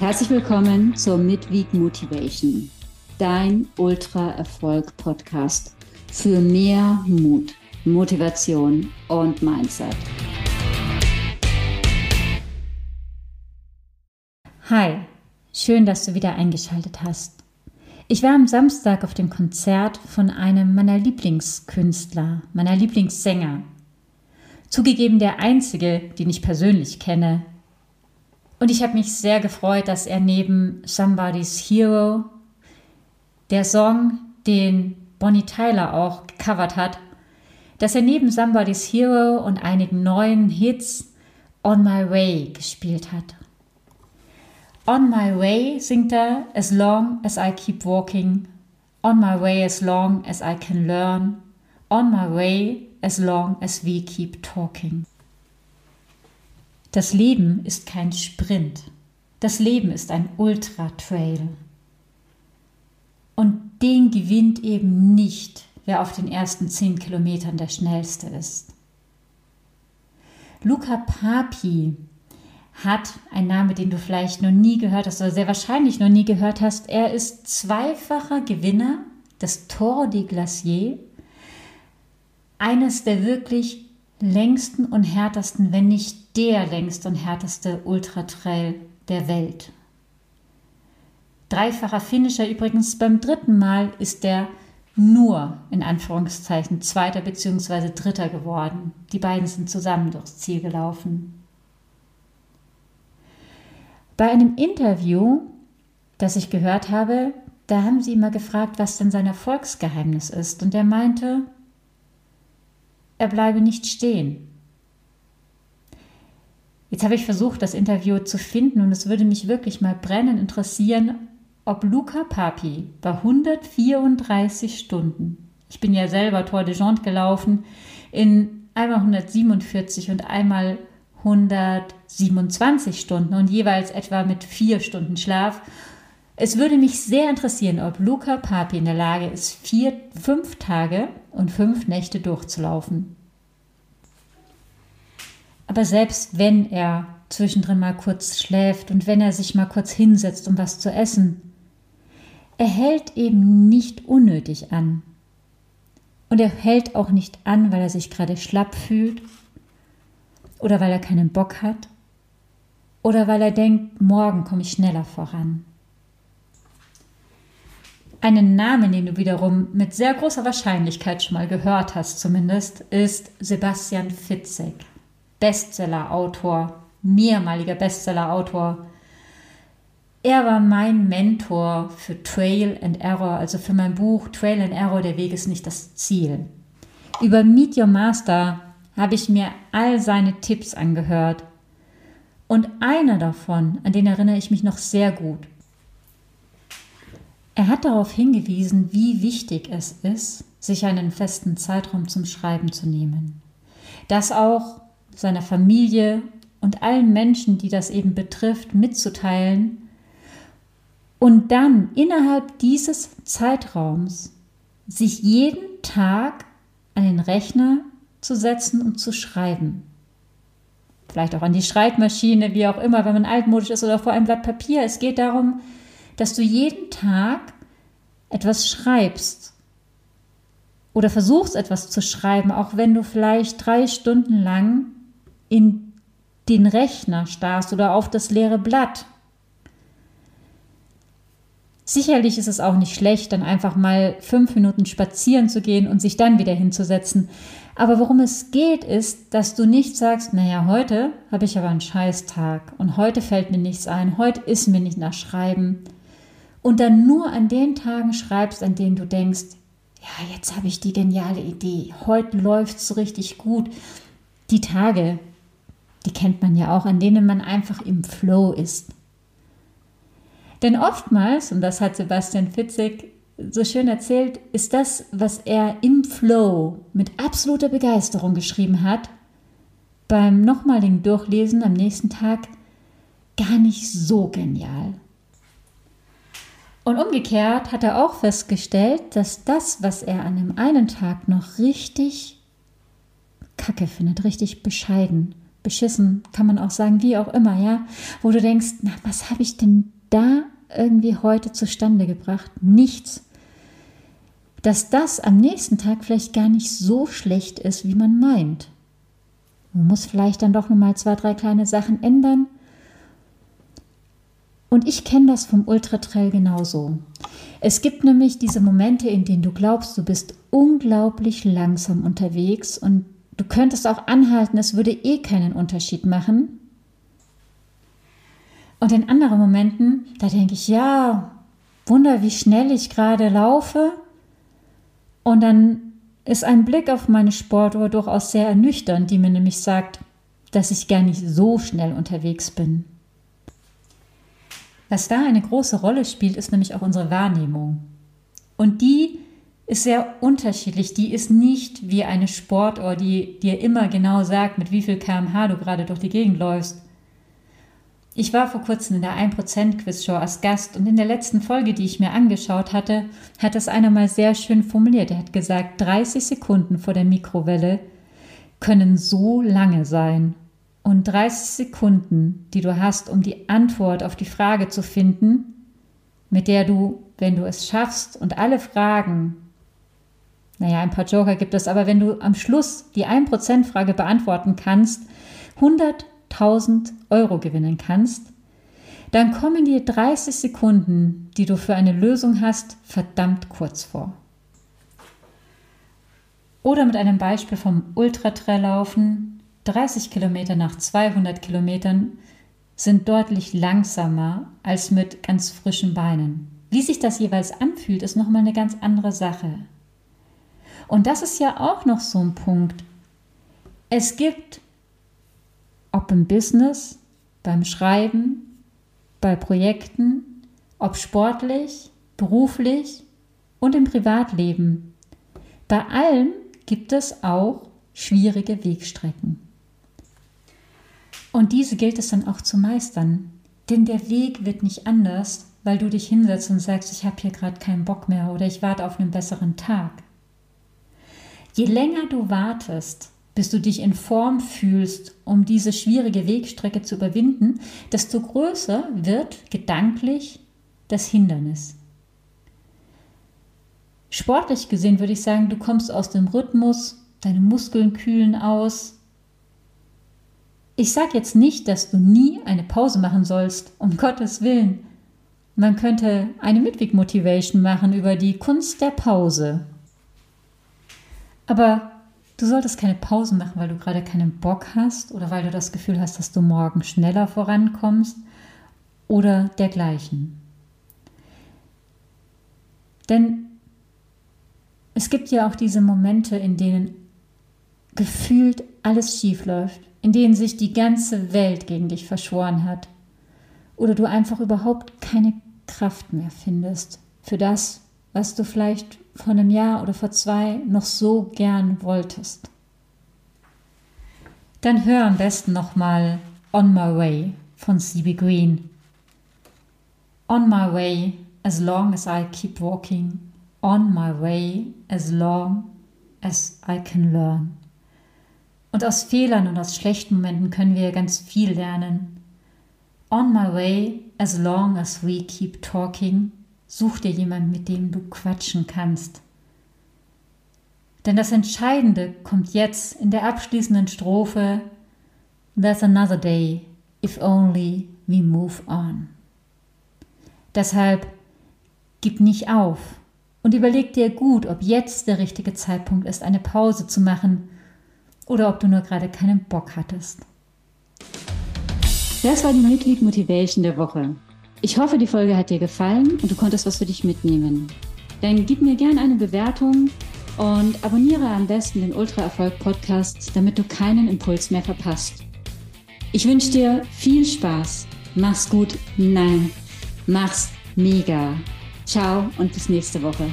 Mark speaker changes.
Speaker 1: Herzlich willkommen zur Midweek Motivation, dein Ultra-Erfolg-Podcast für mehr Mut, Motivation und Mindset.
Speaker 2: Hi, schön, dass du wieder eingeschaltet hast. Ich war am Samstag auf dem Konzert von einem meiner Lieblingskünstler, meiner Lieblingssänger. Zugegeben der einzige, den ich persönlich kenne, und ich habe mich sehr gefreut, dass er neben Somebody's Hero, der Song, den Bonnie Tyler auch gecovert hat, dass er neben Somebody's Hero und einigen neuen Hits On My Way gespielt hat. On My Way singt er As long as I keep walking, On my way as long as I can learn, On my way as long as we keep talking. Das Leben ist kein Sprint. Das Leben ist ein Ultra-Trail. Und den gewinnt eben nicht, wer auf den ersten zehn Kilometern der schnellste ist. Luca Papi hat ein Name, den du vielleicht noch nie gehört hast oder sehr wahrscheinlich noch nie gehört hast. Er ist zweifacher Gewinner des Tour de Glacier, eines der wirklich längsten und härtesten, wenn nicht der längste und härteste Ultratrail der Welt. Dreifacher Finisher übrigens beim dritten Mal ist der nur in Anführungszeichen zweiter bzw. dritter geworden. Die beiden sind zusammen durchs Ziel gelaufen. Bei einem Interview, das ich gehört habe, da haben sie immer gefragt, was denn sein Erfolgsgeheimnis ist. Und er meinte, er bleibe nicht stehen. Jetzt habe ich versucht, das Interview zu finden und es würde mich wirklich mal brennend interessieren, ob Luca Papi bei 134 Stunden, ich bin ja selber Tour de Jante gelaufen, in einmal 147 und einmal 127 Stunden und jeweils etwa mit vier Stunden Schlaf. Es würde mich sehr interessieren, ob Luca Papi in der Lage ist, vier, fünf Tage und fünf Nächte durchzulaufen. Aber selbst wenn er zwischendrin mal kurz schläft und wenn er sich mal kurz hinsetzt, um was zu essen, er hält eben nicht unnötig an. Und er hält auch nicht an, weil er sich gerade schlapp fühlt oder weil er keinen Bock hat oder weil er denkt, morgen komme ich schneller voran. Einen Namen, den du wiederum mit sehr großer Wahrscheinlichkeit schon mal gehört hast, zumindest, ist Sebastian Fitzek, Bestseller-Autor, mehrmaliger Bestseller-Autor. Er war mein Mentor für Trail and Error, also für mein Buch Trail and Error, der Weg ist nicht das Ziel. Über Meet Your Master habe ich mir all seine Tipps angehört. Und einer davon, an den erinnere ich mich noch sehr gut. Er hat darauf hingewiesen, wie wichtig es ist, sich einen festen Zeitraum zum Schreiben zu nehmen. Das auch seiner Familie und allen Menschen, die das eben betrifft, mitzuteilen und dann innerhalb dieses Zeitraums sich jeden Tag an den Rechner zu setzen und zu schreiben. Vielleicht auch an die Schreibmaschine, wie auch immer, wenn man altmodisch ist oder vor einem Blatt Papier. Es geht darum, dass du jeden Tag etwas schreibst oder versuchst etwas zu schreiben, auch wenn du vielleicht drei Stunden lang in den Rechner starrst oder auf das leere Blatt. Sicherlich ist es auch nicht schlecht, dann einfach mal fünf Minuten spazieren zu gehen und sich dann wieder hinzusetzen. Aber worum es geht, ist, dass du nicht sagst, naja, heute habe ich aber einen Scheißtag und heute fällt mir nichts ein, heute ist mir nicht nach Schreiben und dann nur an den Tagen schreibst, an denen du denkst, ja, jetzt habe ich die geniale Idee, heute läuft es richtig gut. Die Tage, die kennt man ja auch, an denen man einfach im Flow ist. Denn oftmals, und das hat Sebastian Fitzek so schön erzählt, ist das, was er im Flow mit absoluter Begeisterung geschrieben hat, beim nochmaligen Durchlesen am nächsten Tag gar nicht so genial. Und umgekehrt hat er auch festgestellt, dass das, was er an dem einen Tag noch richtig kacke findet, richtig bescheiden, beschissen, kann man auch sagen, wie auch immer, ja, wo du denkst, na, was habe ich denn da irgendwie heute zustande gebracht? Nichts. Dass das am nächsten Tag vielleicht gar nicht so schlecht ist, wie man meint. Man muss vielleicht dann doch nochmal zwei, drei kleine Sachen ändern. Und ich kenne das vom Ultratrail genauso. Es gibt nämlich diese Momente, in denen du glaubst, du bist unglaublich langsam unterwegs und du könntest auch anhalten, es würde eh keinen Unterschied machen. Und in anderen Momenten, da denke ich, ja, Wunder, wie schnell ich gerade laufe. Und dann ist ein Blick auf meine Sportuhr durchaus sehr ernüchternd, die mir nämlich sagt, dass ich gar nicht so schnell unterwegs bin. Was da eine große Rolle spielt, ist nämlich auch unsere Wahrnehmung. Und die ist sehr unterschiedlich. Die ist nicht wie eine Sportuhr, die dir immer genau sagt, mit wie viel kmh du gerade durch die Gegend läufst. Ich war vor kurzem in der 1% Quizshow als Gast und in der letzten Folge, die ich mir angeschaut hatte, hat es einer mal sehr schön formuliert. Er hat gesagt, 30 Sekunden vor der Mikrowelle können so lange sein. Und 30 Sekunden, die du hast, um die Antwort auf die Frage zu finden, mit der du, wenn du es schaffst und alle Fragen, naja, ein paar Joker gibt es, aber wenn du am Schluss die 1%-Frage beantworten kannst, 100 1000 Euro gewinnen kannst, dann kommen dir 30 Sekunden, die du für eine Lösung hast, verdammt kurz vor. Oder mit einem Beispiel vom Ultratrail laufen, 30 Kilometer nach 200 Kilometern sind deutlich langsamer als mit ganz frischen Beinen. Wie sich das jeweils anfühlt, ist nochmal eine ganz andere Sache. Und das ist ja auch noch so ein Punkt. Es gibt ob im Business, beim Schreiben, bei Projekten, ob sportlich, beruflich und im Privatleben. Bei allem gibt es auch schwierige Wegstrecken. Und diese gilt es dann auch zu meistern, denn der Weg wird nicht anders, weil du dich hinsetzt und sagst, ich habe hier gerade keinen Bock mehr oder ich warte auf einen besseren Tag. Je länger du wartest, bis du dich in Form fühlst, um diese schwierige Wegstrecke zu überwinden, desto größer wird gedanklich das Hindernis. Sportlich gesehen würde ich sagen, du kommst aus dem Rhythmus, deine Muskeln kühlen aus. Ich sage jetzt nicht, dass du nie eine Pause machen sollst, um Gottes Willen. Man könnte eine Midweek-Motivation machen über die Kunst der Pause. Aber Du solltest keine Pausen machen, weil du gerade keinen Bock hast oder weil du das Gefühl hast, dass du morgen schneller vorankommst oder dergleichen. Denn es gibt ja auch diese Momente, in denen gefühlt alles schief läuft, in denen sich die ganze Welt gegen dich verschworen hat oder du einfach überhaupt keine Kraft mehr findest für das, was du vielleicht vor einem Jahr oder vor zwei noch so gern wolltest. Dann hör am besten nochmal On My Way von C.B. Green. On my way as long as I keep walking, on my way as long as I can learn. Und aus Fehlern und aus schlechten Momenten können wir ganz viel lernen. On my way as long as we keep talking, Such dir jemanden, mit dem du quatschen kannst. Denn das Entscheidende kommt jetzt in der abschließenden Strophe There's another day, if only we move on. Deshalb gib nicht auf und überleg dir gut, ob jetzt der richtige Zeitpunkt ist, eine Pause zu machen oder ob du nur gerade keinen Bock hattest.
Speaker 1: Das war die Midweek Motivation der Woche. Ich hoffe, die Folge hat dir gefallen und du konntest was für dich mitnehmen. Dann gib mir gerne eine Bewertung und abonniere am besten den Ultra Erfolg Podcast, damit du keinen Impuls mehr verpasst. Ich wünsche dir viel Spaß. Mach's gut. Nein, mach's mega. Ciao und bis nächste Woche.